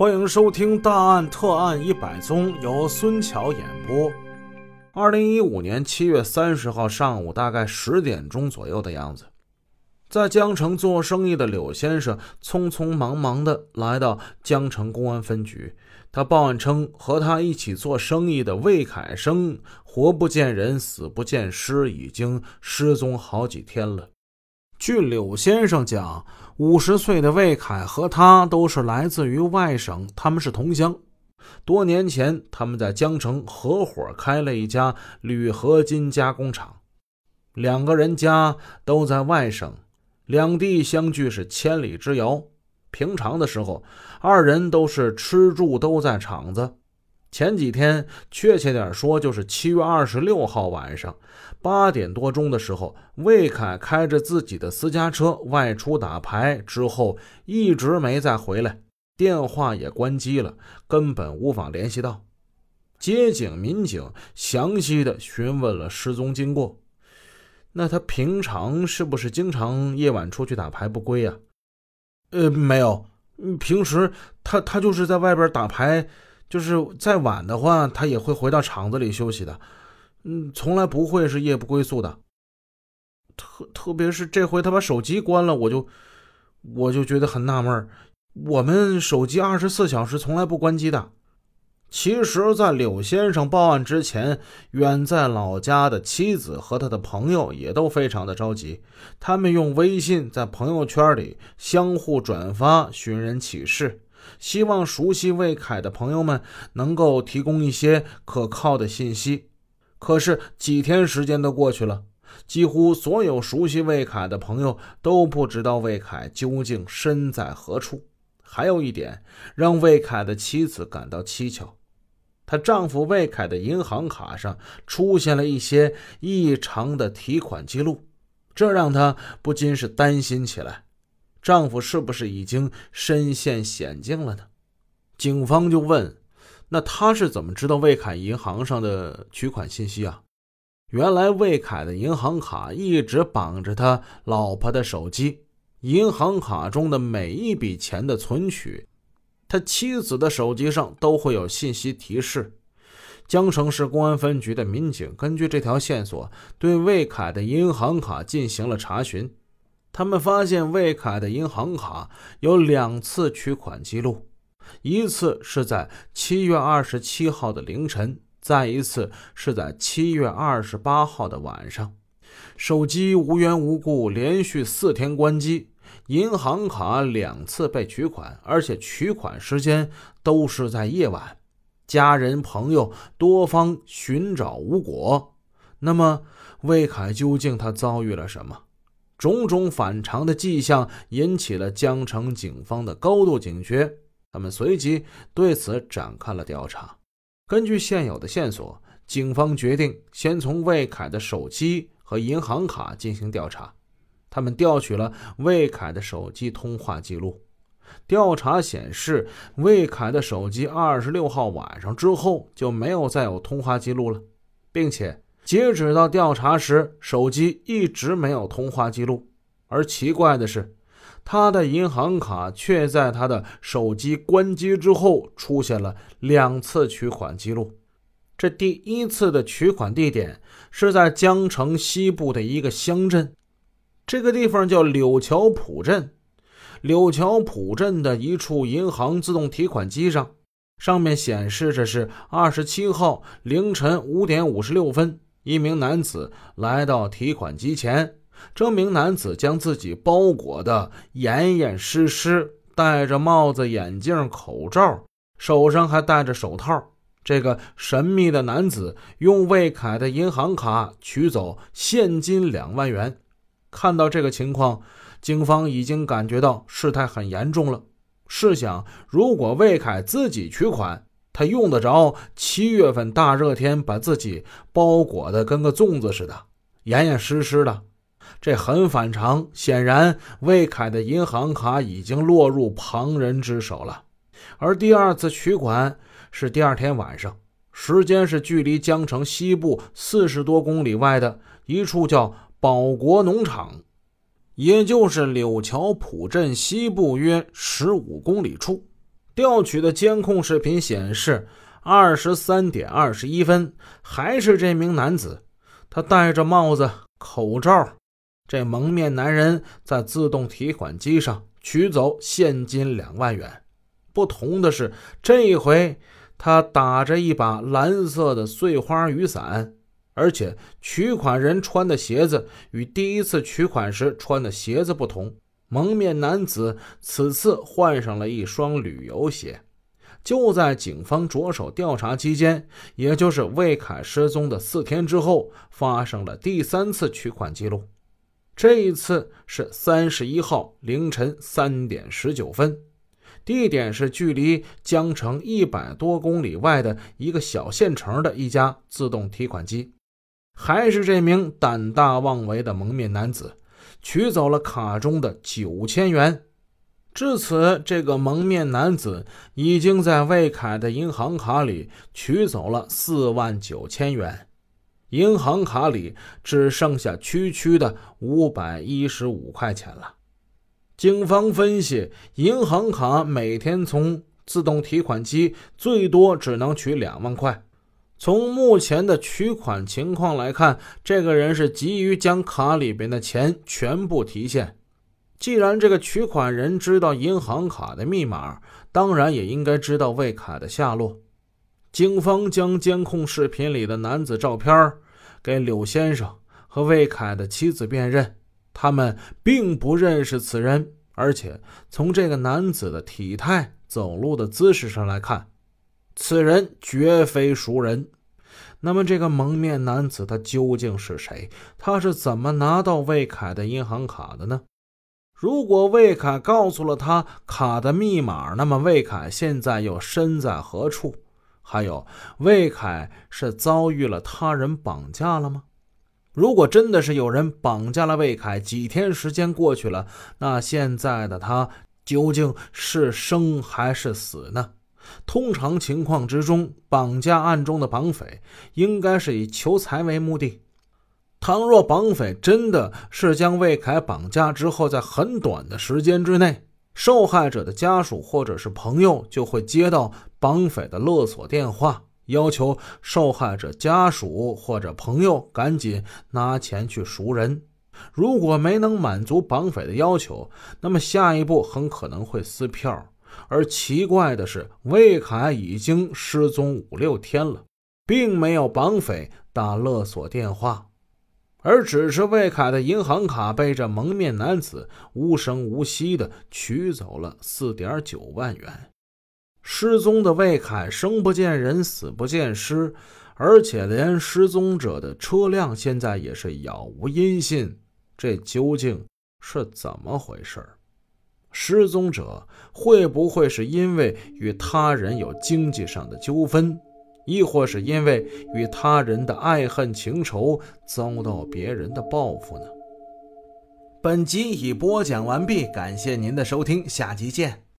欢迎收听《大案特案一百宗》，由孙桥演播。二零一五年七月三十号上午，大概十点钟左右的样子，在江城做生意的柳先生匆匆忙忙的来到江城公安分局。他报案称，和他一起做生意的魏凯生活不见人，死不见尸，已经失踪好几天了。据柳先生讲，五十岁的魏凯和他都是来自于外省，他们是同乡。多年前，他们在江城合伙开了一家铝合金加工厂。两个人家都在外省，两地相距是千里之遥。平常的时候，二人都是吃住都在厂子。前几天，确切点说，就是七月二十六号晚上八点多钟的时候，魏凯开着自己的私家车外出打牌，之后一直没再回来，电话也关机了，根本无法联系到。接警民警详细的询问了失踪经过。那他平常是不是经常夜晚出去打牌不归呀？呃，没有，平时他他就是在外边打牌。就是再晚的话，他也会回到厂子里休息的，嗯，从来不会是夜不归宿的。特特别是这回他把手机关了，我就我就觉得很纳闷我们手机二十四小时从来不关机的。其实，在柳先生报案之前，远在老家的妻子和他的朋友也都非常的着急，他们用微信在朋友圈里相互转发寻人启事。希望熟悉魏凯的朋友们能够提供一些可靠的信息。可是几天时间都过去了，几乎所有熟悉魏凯的朋友都不知道魏凯究竟身在何处。还有一点让魏凯的妻子感到蹊跷，她丈夫魏凯的银行卡上出现了一些异常的提款记录，这让她不禁是担心起来。丈夫是不是已经身陷险境了呢？警方就问：“那他是怎么知道魏凯银行上的取款信息啊？”原来魏凯的银行卡一直绑着他老婆的手机，银行卡中的每一笔钱的存取，他妻子的手机上都会有信息提示。江城市公安分局的民警根据这条线索，对魏凯的银行卡进行了查询。他们发现魏凯的银行卡有两次取款记录，一次是在七月二十七号的凌晨，再一次是在七月二十八号的晚上。手机无缘无故连续四天关机，银行卡两次被取款，而且取款时间都是在夜晚。家人朋友多方寻找无果，那么魏凯究竟他遭遇了什么？种种反常的迹象引起了江城警方的高度警觉，他们随即对此展开了调查。根据现有的线索，警方决定先从魏凯的手机和银行卡进行调查。他们调取了魏凯的手机通话记录，调查显示，魏凯的手机二十六号晚上之后就没有再有通话记录了，并且。截止到调查时，手机一直没有通话记录。而奇怪的是，他的银行卡却在他的手机关机之后出现了两次取款记录。这第一次的取款地点是在江城西部的一个乡镇，这个地方叫柳桥浦镇。柳桥浦镇的一处银行自动提款机上，上面显示着是二十七号凌晨五点五十六分。一名男子来到提款机前，这名男子将自己包裹的严严实实，戴着帽子、眼镜、口罩，手上还戴着手套。这个神秘的男子用魏凯的银行卡取走现金两万元。看到这个情况，警方已经感觉到事态很严重了。试想，如果魏凯自己取款，他用得着七月份大热天把自己包裹的跟个粽子似的，严严实实的，这很反常。显然，魏凯的银行卡已经落入旁人之手了。而第二次取款是第二天晚上，时间是距离江城西部四十多公里外的一处叫保国农场，也就是柳桥浦镇西部约十五公里处。调取的监控视频显示，二十三点二十一分，还是这名男子，他戴着帽子、口罩。这蒙面男人在自动提款机上取走现金两万元。不同的是，这一回他打着一把蓝色的碎花雨伞，而且取款人穿的鞋子与第一次取款时穿的鞋子不同。蒙面男子此次换上了一双旅游鞋。就在警方着手调查期间，也就是魏凯失踪的四天之后，发生了第三次取款记录。这一次是三十一号凌晨三点十九分，地点是距离江城一百多公里外的一个小县城的一家自动提款机，还是这名胆大妄为的蒙面男子取走了卡中的九千元。至此，这个蒙面男子已经在魏凯的银行卡里取走了四万九千元。银行卡里只剩下区区的五百一十五块钱了。警方分析，银行卡每天从自动提款机最多只能取两万块。从目前的取款情况来看，这个人是急于将卡里边的钱全部提现。既然这个取款人知道银行卡的密码，当然也应该知道魏凯的下落。警方将监控视频里的男子照片给柳先生和魏凯的妻子辨认，他们并不认识此人，而且从这个男子的体态、走路的姿势上来看，此人绝非熟人。那么，这个蒙面男子他究竟是谁？他是怎么拿到魏凯的银行卡的呢？如果魏凯告诉了他卡的密码，那么魏凯现在又身在何处？还有，魏凯是遭遇了他人绑架了吗？如果真的是有人绑架了魏凯，几天时间过去了，那现在的他究竟是生还是死呢？通常情况之中，绑架案中的绑匪应该是以求财为目的。倘若绑匪真的是将魏凯绑架之后，在很短的时间之内，受害者的家属或者是朋友就会接到。绑匪的勒索电话，要求受害者家属或者朋友赶紧拿钱去赎人。如果没能满足绑匪的要求，那么下一步很可能会撕票。而奇怪的是，魏凯已经失踪五六天了，并没有绑匪打勒索电话，而只是魏凯的银行卡被这蒙面男子无声无息地取走了四点九万元。失踪的魏凯生不见人，死不见尸，而且连失踪者的车辆现在也是杳无音信。这究竟是怎么回事？失踪者会不会是因为与他人有经济上的纠纷，亦或是因为与他人的爱恨情仇遭到别人的报复呢？本集已播讲完毕，感谢您的收听，下集见。